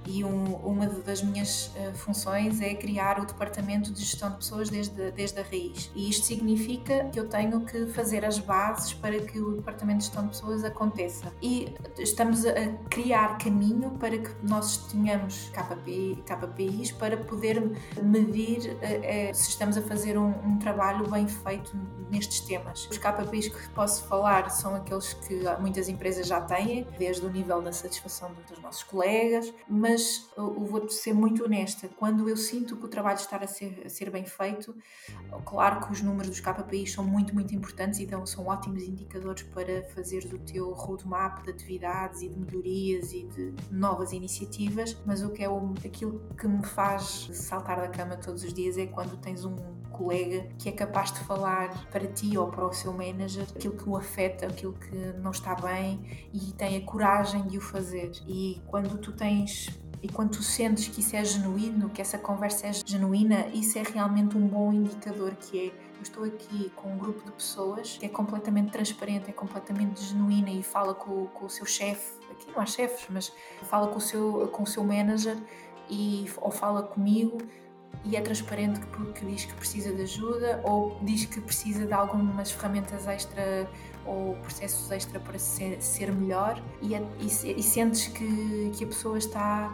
e um, uma das minhas uh, funções é criar o departamento de gestão de pessoas desde, desde a raiz. E isto significa que eu tenho que fazer as bases para que o departamento de gestão de pessoas aconteça. E estamos a criar caminho para que nós tenhamos KPI, KPIs para poder medir uh, uh, se estamos a fazer um, um, trabalho bem feito nestes temas. Os KPIs que posso falar são aqueles que muitas empresas já têm, desde o nível da satisfação dos nossos colegas, mas mas eu vou ser muito honesta, quando eu sinto que o trabalho está a ser, a ser bem feito, claro que os números dos KPIs são muito, muito importantes, então são ótimos indicadores para fazer o teu roadmap de atividades e de melhorias e de novas iniciativas, mas o que é o, aquilo que me faz saltar da cama todos os dias é quando tens um colega que é capaz de falar para ti ou para o seu manager aquilo que o afeta, aquilo que não está bem e tem a coragem de o fazer. E quando tu tens e quando tu sentes que isso é genuíno, que essa conversa é genuína, isso é realmente um bom indicador que é eu estou aqui com um grupo de pessoas que é completamente transparente, é completamente genuína e fala com, com o seu chefe, aqui não há chefes, mas fala com o seu, com o seu manager e, ou fala comigo. E é transparente porque diz que precisa de ajuda ou diz que precisa de algumas ferramentas extra ou processos extra para ser, ser melhor. E, é, e, e sentes que, que a pessoa está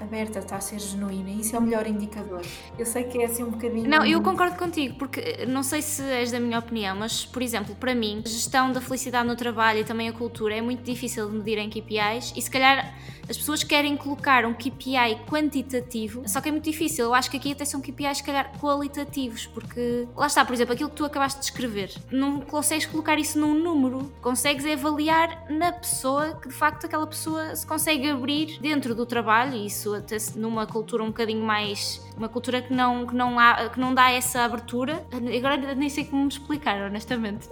aberta, está a ser genuína. Isso é o melhor indicador. Eu sei que é assim um bocadinho. Não, eu concordo contigo, porque eh, não sei se és da minha opinião, mas, por exemplo, para mim, a gestão da felicidade no trabalho e também a cultura é muito difícil de medir em KPIs e se calhar as pessoas querem colocar um KPI quantitativo, só que é muito difícil. Eu acho que aqui até são KPIs, se calhar, qualitativos, porque lá está, por exemplo, aquilo que tu acabaste de escrever, não consegues colocar isso num número, consegues avaliar na pessoa que de facto aquela pessoa se consegue abrir dentro do trabalho e isso até numa cultura um bocadinho mais. uma cultura que não, que não, há, que não dá essa abertura. Agora nem sei como me explicar, honestamente.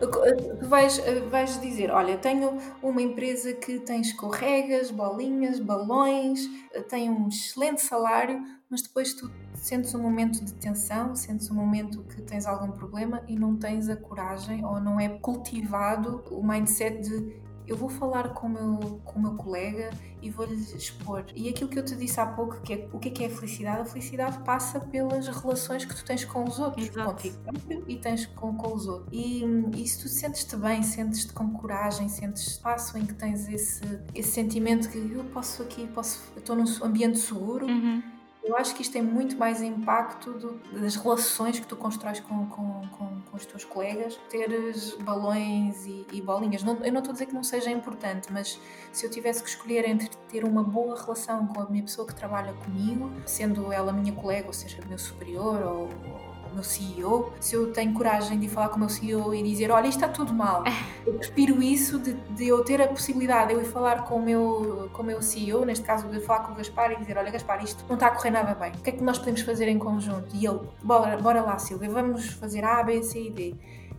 Tu vais, vais dizer: olha, tenho uma empresa que tem escorregas, bolinhas, balões, tem um excelente salário, mas depois tu sentes um momento de tensão, sentes um momento que tens algum problema e não tens a coragem ou não é cultivado o mindset de eu vou falar com o meu, com o meu colega e vou-lhe expor. E aquilo que eu te disse há pouco, que é o que é, que é a felicidade? A felicidade passa pelas relações que tu tens com os outros, Exato. contigo próprio e tens com, com os outros. E, e se tu sentes-te bem, sentes-te com coragem, sentes espaço em que tens esse, esse sentimento que eu posso aqui, posso, estou num ambiente seguro. Uhum eu acho que isto tem muito mais impacto do, das relações que tu constróis com, com, com, com os teus colegas. Teres balões e, e bolinhas. Não, eu não estou a dizer que não seja importante, mas se eu tivesse que escolher entre ter uma boa relação com a minha pessoa que trabalha comigo, sendo ela minha colega, ou seja, meu superior ou, ou meu CEO, se eu tenho coragem de falar com o meu CEO e dizer, olha, isto está tudo mal. Eu prefiro isso de, de eu ter a possibilidade de eu ir falar com o meu, com o meu CEO, neste caso de falar com o Gaspar e dizer, olha Gaspar, isto não está a correr nada bem. O que é que nós podemos fazer em conjunto? E ele, bora, bora lá Silvia, vamos fazer A, B, C e D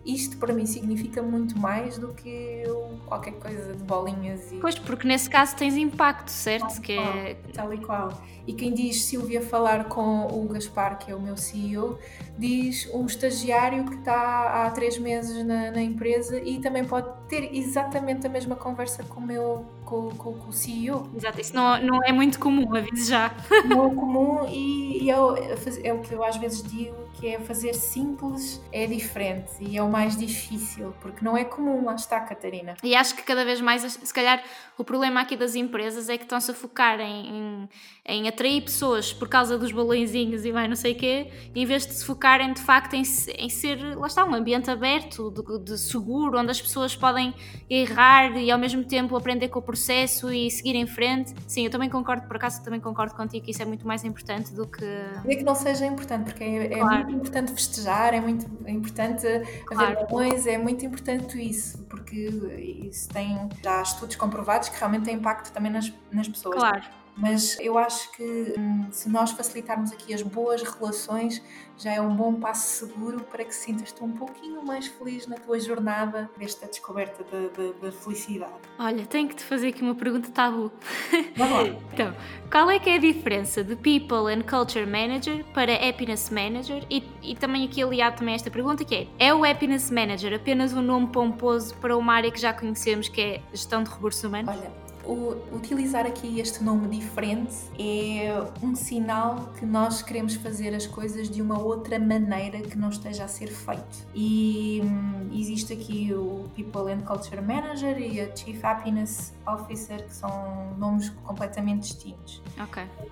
isto para mim significa muito mais do que qualquer coisa de bolinhas e. Pois, porque nesse caso tens impacto, certo? Tal, que é... tal e qual. E quem diz Silvia falar com o Gaspar, que é o meu CEO, diz um estagiário que está há três meses na, na empresa e também pode ter exatamente a mesma conversa com o meu com, com, com o CEO. Exato, isso não, não é muito comum, aviso já. Não é comum e, e é, é o que eu às vezes digo que é fazer simples é diferente e é o mais difícil, porque não é comum, lá está, Catarina. E acho que cada vez mais, se calhar, o problema aqui das empresas é que estão-se a focar em, em, em, atrair pessoas por causa dos balõezinhos e mais não sei o quê, em vez de se focarem de facto em, em ser, lá está, um ambiente aberto, de, de, seguro, onde as pessoas podem errar e ao mesmo tempo aprender com o processo e seguir em frente. Sim, eu também concordo, por acaso também concordo contigo que isso é muito mais importante do que. É que não seja importante, porque é, é claro. muito importante festejar, é muito importante claro. haver balões, é muito importante isso, porque isso tem já estudos comprovados que realmente têm impacto também nas, nas pessoas. Claro. Mas eu acho que hum, se nós facilitarmos aqui as boas relações, já é um bom passo seguro para que sintas-te um pouquinho mais feliz na tua jornada desta descoberta da felicidade. Olha, tenho que te fazer aqui uma pergunta tabu. Vamos lá. então, qual é que é a diferença de People and Culture Manager para Happiness Manager? E, e também aqui aliado também a esta pergunta que é, é o Happiness Manager apenas um nome pomposo para uma área que já conhecemos que é gestão de recursos humanos? Olha, utilizar aqui este nome diferente é um sinal que nós queremos fazer as coisas de uma outra maneira que não esteja a ser feito. E hum, existe aqui o People and Culture Manager e a Chief Happiness Officer, que são nomes completamente distintos.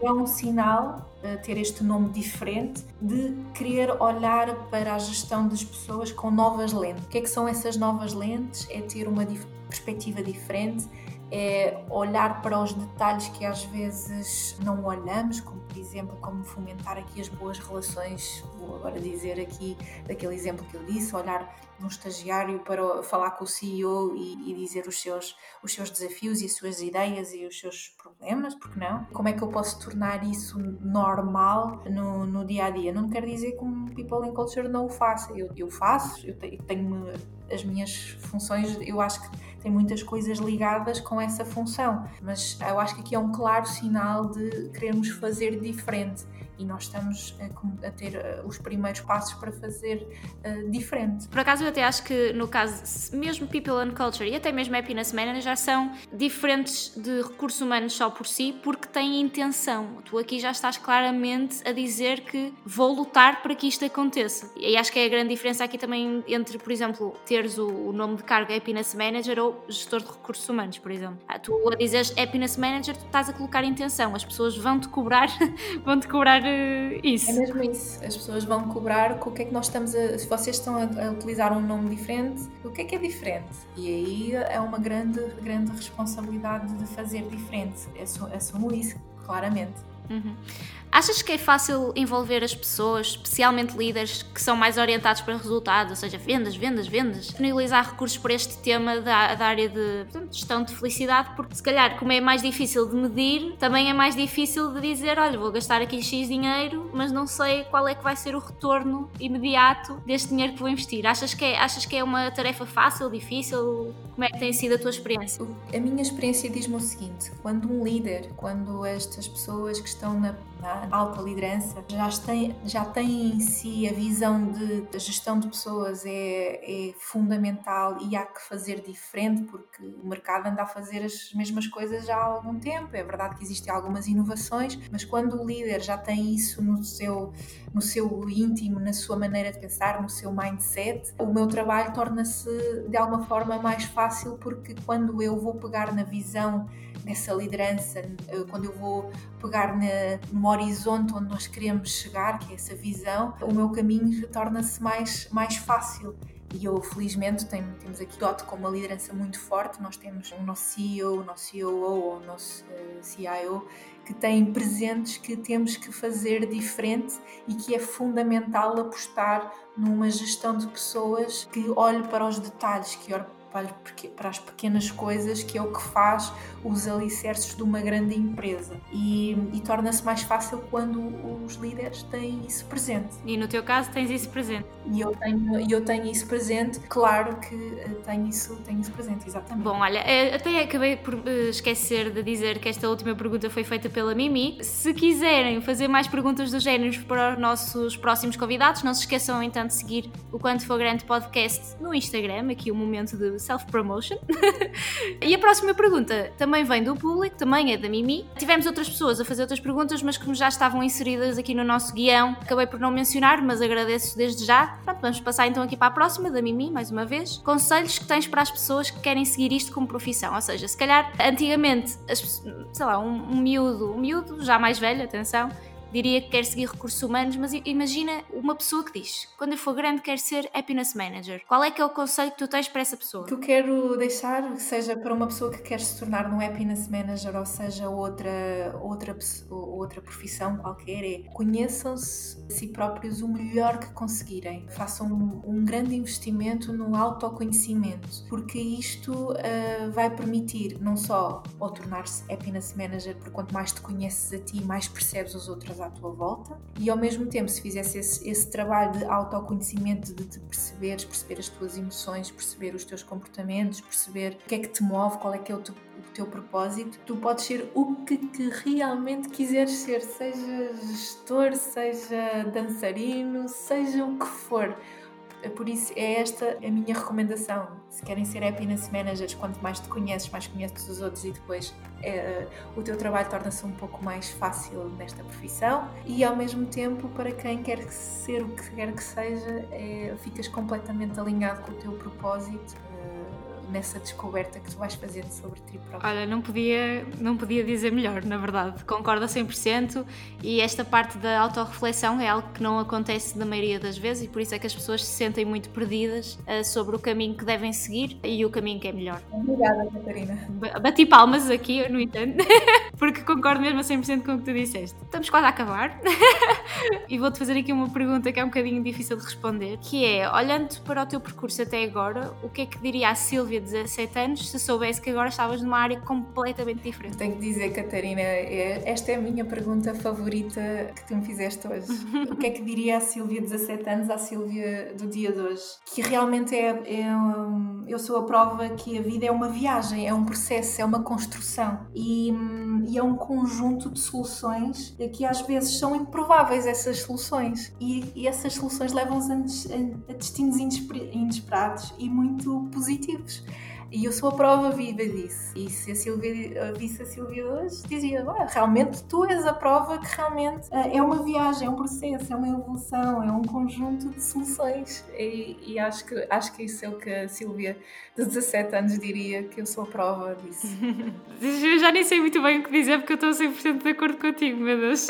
É um sinal uh, ter este nome diferente de querer olhar para a gestão das pessoas com novas lentes. O que é que são essas novas lentes? É ter uma perspectiva diferente é olhar para os detalhes que às vezes não olhamos, como por exemplo, como fomentar aqui as boas relações, vou agora dizer aqui daquele exemplo que eu disse, olhar num estagiário para falar com o CEO e, e, dizer os seus, os seus desafios e as suas ideias e os seus problemas, porque não? Como é que eu posso tornar isso normal no, no dia a dia? Não quer dizer que um People in Culture não o faça, eu, eu faço, eu tenho as minhas funções, eu acho que tem muitas coisas ligadas com essa função, mas eu acho que aqui é um claro sinal de queremos fazer diferente e nós estamos a, a ter uh, os primeiros passos para fazer uh, diferente. Por acaso eu até acho que no caso, mesmo People and Culture e até mesmo Happiness Manager já são diferentes de recursos humanos só por si porque têm intenção. Tu aqui já estás claramente a dizer que vou lutar para que isto aconteça. E acho que é a grande diferença aqui também entre, por exemplo, teres o, o nome de cargo Happiness Manager ou gestor de recursos humanos, por exemplo. Ah, tu a dizeres Happiness Manager, tu estás a colocar intenção. As pessoas vão-te cobrar, vão-te cobrar isso. É mesmo isso. As pessoas vão cobrar com o que é que nós estamos a. Se vocês estão a, a, utilizar um nome diferente, o que é que é diferente? E aí é uma grande, grande responsabilidade de fazer diferente. Assumo isso, claramente. Uhum. Achas que é fácil envolver as pessoas, especialmente líderes que são mais orientados para resultados, ou seja, vendas, vendas, vendas, disponibilizar recursos para este tema da, da área de portanto, gestão de felicidade? Porque se calhar, como é mais difícil de medir, também é mais difícil de dizer: olha, vou gastar aqui X dinheiro, mas não sei qual é que vai ser o retorno imediato deste dinheiro que vou investir. Achas que é, achas que é uma tarefa fácil, difícil? Como é que tem sido a tua experiência? A minha experiência diz-me o seguinte: quando um líder, quando estas pessoas que estão na alta liderança, já têm, já têm em si a visão de a gestão de pessoas é, é fundamental e há que fazer diferente porque o mercado anda a fazer as mesmas coisas já há algum tempo. É verdade que existem algumas inovações, mas quando o líder já tem isso no seu, no seu íntimo, na sua maneira de pensar, no seu mindset, o meu trabalho torna-se de alguma forma mais fácil porque quando eu vou pegar na visão nessa liderança, eh, quando eu vou pegar na, no horizonte onde nós queremos chegar, que é essa visão, o meu caminho torna-se mais, mais fácil. e eu felizmente tenho, temos aqui DOT com uma liderança muito forte, nós temos o nosso CEO, o nosso COO, o nosso uh, CIO que têm presentes que temos que fazer diferente e que é fundamental apostar numa gestão de pessoas que olhe para os detalhes, que olhe para as pequenas coisas, que é o que faz os alicerces de uma grande empresa. E, e torna-se mais fácil quando os líderes têm isso presente. E no teu caso tens isso presente? E eu tenho, eu tenho isso presente, claro que eh, tenho isso, tenho isso presente, exatamente. Bom, olha, eh, até acabei por eh, esquecer de dizer que esta última pergunta foi feita pela Mimi. Se quiserem fazer mais perguntas do género para os nossos próximos convidados, não se esqueçam então de seguir o Quanto For Grande Podcast no Instagram, aqui o momento de self-promotion. e a próxima pergunta também vem do público, também é da Mimi. Tivemos outras pessoas a fazer outras perguntas, mas como já estavam inseridas aqui no nosso guião, acabei por não mencionar, mas agradeço desde já. Pronto, vamos passar então aqui para a próxima, da Mimi, mais uma vez. Conselhos que tens para as pessoas que querem seguir isto como profissão. Ou seja, se calhar antigamente, sei lá, um, um miúdo, um miúdo já mais velho, atenção, diria que quer seguir recursos humanos, mas imagina uma pessoa que diz: quando eu for grande, quero ser happiness manager. Qual é que é o conselho que tu tens para essa pessoa? Que eu quero deixar, seja para uma pessoa que quer se tornar um happiness manager ou seja outra, outra, outra profissão qualquer, é conheçam-se a si próprios o melhor que conseguirem. Façam um, um grande investimento no autoconhecimento, porque isto uh, vai permitir não só ou tornar-se happiness manager, porque quanto mais te conheces a ti, mais percebes os outros à tua volta. E ao mesmo tempo se fizesse esse, esse trabalho de autoconhecimento, de te perceberes, perceber as tuas emoções, perceber os teus comportamentos, perceber o que é que te move, qual é que é o teu, o teu propósito, tu podes ser o que, que realmente quiseres ser, seja gestor, seja dançarino, seja o que for por isso é esta a minha recomendação. Se querem ser happiness managers, quanto mais te conheces, mais conheces os outros e depois é, o teu trabalho torna-se um pouco mais fácil nesta profissão e ao mesmo tempo para quem quer ser o que quer que seja, é, ficas completamente alinhado com o teu propósito nessa descoberta que tu vais fazendo sobre ti próprio. Olha, não podia, não podia dizer melhor, na verdade. Concordo a 100% e esta parte da autorreflexão é algo que não acontece na maioria das vezes e por isso é que as pessoas se sentem muito perdidas uh, sobre o caminho que devem seguir e o caminho que é melhor. Obrigada, Catarina. Bati palmas aqui, no entanto, porque concordo mesmo a 100% com o que tu disseste. Estamos quase a acabar e vou-te fazer aqui uma pergunta que é um bocadinho difícil de responder, que é, olhando para o teu percurso até agora, o que é que diria a Silvia 17 anos se soubesse que agora estavas numa área completamente diferente? Tenho que dizer, Catarina, é, esta é a minha pergunta favorita que tu me fizeste hoje. o que é que diria a Silvia, 17 anos, à Silvia do dia de hoje? Que realmente é, é um, eu sou a prova que a vida é uma viagem, é um processo, é uma construção e, e é um conjunto de soluções que às vezes são improváveis essas soluções e, e essas soluções levam-nos a, a destinos inesperados e muito positivos. E eu sou a prova viva disso. E se a Silvia visse a Silvia hoje, dizia: realmente tu és a prova que realmente eh, é uma viagem, é um processo, é uma evolução, é um conjunto de soluções. E, e acho, que, acho que isso é o que a Silvia de 17 anos diria, que eu sou a prova disso. eu já nem sei muito bem o que dizer porque eu estou 100% de acordo contigo, meu Deus.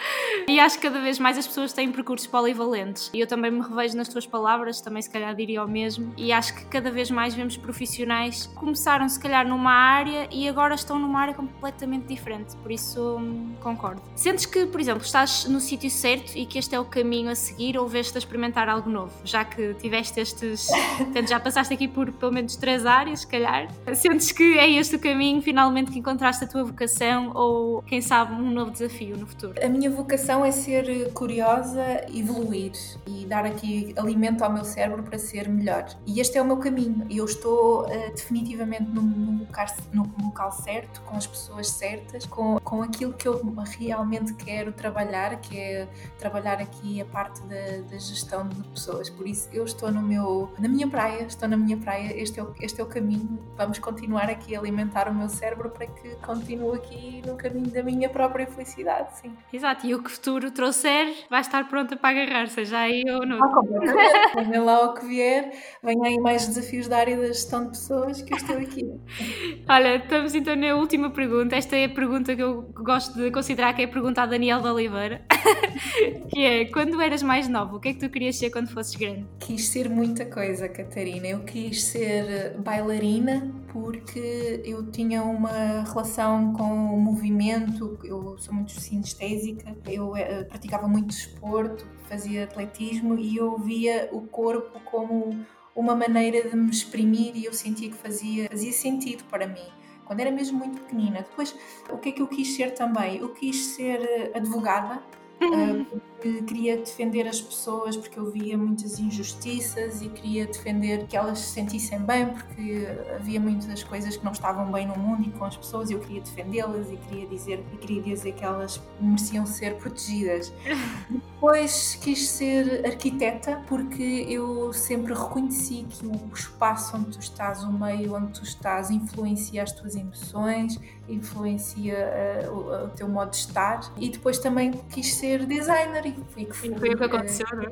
e acho que cada vez mais as pessoas têm percursos polivalentes. E eu também me revejo nas tuas palavras, também se calhar diria o mesmo. E acho que cada vez mais vemos profissionais profissionais começaram se calhar numa área e agora estão numa área completamente diferente, por isso hum, concordo. Sentes que, por exemplo, estás no sítio certo e que este é o caminho a seguir ou vês-te a experimentar algo novo? Já que tiveste estes. Portanto, já passaste aqui por pelo menos três áreas, se calhar. Sentes que é este o caminho finalmente que encontraste a tua vocação ou, quem sabe, um novo desafio no futuro? A minha vocação é ser curiosa, evoluir e dar aqui alimento ao meu cérebro para ser melhor. E este é o meu caminho. Eu estou uh, definitivamente no, no, local, no, local, certo, com as pessoas certas, com, com aquilo que eu realmente quero trabalhar, que é trabalhar aqui a parte da, da gestão de pessoas. Por isso, eu estou no meu, na minha praia, estou na minha praia, este é o, este é o caminho. Vamos continuar aqui a alimentar o meu cérebro para que continue aqui no caminho da minha própria felicidade, sim. Exato, e o que futuro trouxer, vai estar pronta para agarrar, seja aí ou não. Ah, completamente. Venha lá o que vier, venha aí mais desafios da área da gestão de pessoas que eu estou aqui. Olha, estamos então na última pergunta. Esta é a pergunta que eu gosto de considerar que é a pergunta a Daniel de Oliveira. que é, quando eras mais nova, o que é que tu querias ser quando fosses grande? Quis ser muita coisa, Catarina. Eu quis ser bailarina porque eu tinha uma relação com o movimento, eu sou muito sinestésica, eu uh, praticava muito desporto, fazia atletismo e eu via o corpo como uma maneira de me exprimir e eu sentia que fazia, fazia sentido para mim quando era mesmo muito pequenina. Depois, o que é que eu quis ser também? Eu quis ser eh, advogada, uh, porque queria defender as pessoas, porque eu via muitas injustiças e queria defender que elas se sentissem bem, porque havia muitas coisas que não estavam bem no mundo e com as pessoas e eu queria defendê-las e queria dizer e queria dizer que elas mereciam ser protegidas. Depois quis ser arquiteta porque eu sempre reconheci que o espaço onde tu estás, o meio onde tu estás, influencia as tuas emoções, influencia uh, o, o, teu modo de estar. E depois também quis ser designer e fui que fui. Foi o que aconteceu, não é?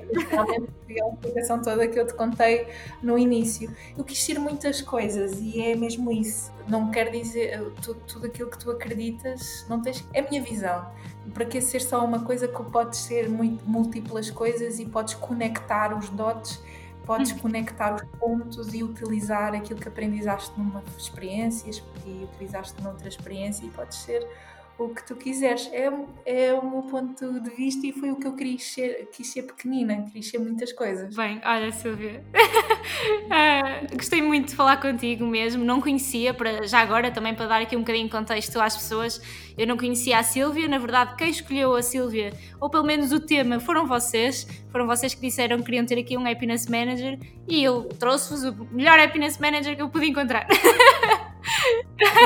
Foi a explicação toda que eu te contei no início. Eu quis ser muitas coisas e é mesmo isso. Não quer dizer tudo, tudo aquilo que tu acreditas, não tens. É a minha visão para que ser só uma coisa que podes ser muito, múltiplas coisas e podes conectar os dotes, podes hum. conectar os pontos e utilizar aquilo que aprendizaste numa experiência e utilizaste noutra experiência e podes ser o que tu quiseres. É, é o meu ponto de vista e foi o que eu quis ser, quis ser pequenina, quis ser muitas coisas. Bem, olha, Silvia, uh, gostei muito de falar contigo mesmo. Não conhecia, para, já agora também para dar aqui um bocadinho de contexto às pessoas, eu não conhecia a Silvia. Na verdade, quem escolheu a Silvia, ou pelo menos o tema, foram vocês. Foram vocês que disseram que queriam ter aqui um Happiness Manager e eu trouxe-vos o melhor Happiness Manager que eu pude encontrar.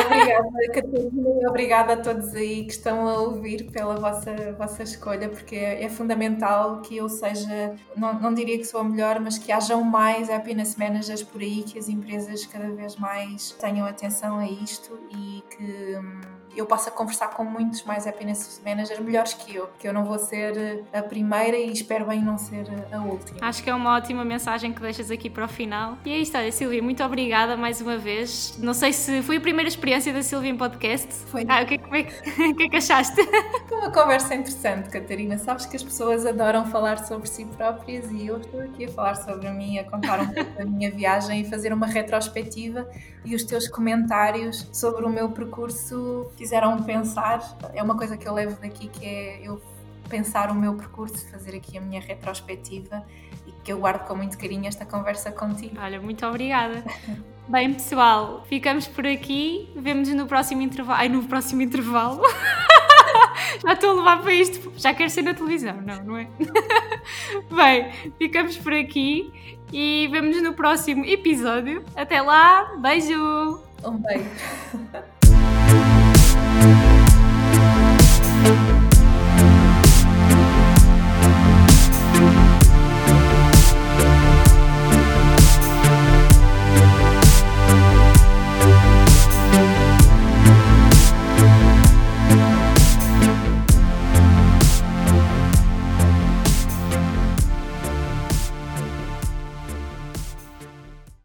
Obrigada, Catarina, obrigada a todos aí que estão a ouvir pela vossa, vossa escolha, porque é, é fundamental que eu seja, não, não diria que sou a melhor, mas que hajam mais happiness managers por aí, que as empresas cada vez mais tenham atenção a isto e que hum, eu possa conversar com muitos mais happiness managers melhores que eu, que eu não vou ser a primeira e espero bem não ser a última. Acho que é uma ótima mensagem que deixas aqui para o final. E é isto, olha, Silvia, muito obrigada mais uma vez. Não sei se foi a primeira experiência da Silvia em podcast. Foi. Ah, o que, é, que, o que é que achaste? Foi uma conversa interessante, Catarina. Sabes que as pessoas adoram falar sobre si próprias e eu estou aqui a falar sobre mim, a contar um pouco da minha viagem e fazer uma retrospectiva e os teus comentários sobre o meu percurso fizeram pensar. É uma coisa que eu levo daqui que é eu pensar o meu percurso, fazer aqui a minha retrospectiva e que eu guardo com muito carinho esta conversa contigo. Olha, muito obrigada. Bem, pessoal, ficamos por aqui. Vemo-nos no próximo intervalo. Ai, no próximo intervalo. já estou a levar para isto. Já quero ser na televisão, não, não é? Bem, ficamos por aqui e vemos no próximo episódio. Até lá, beijo! Um beijo!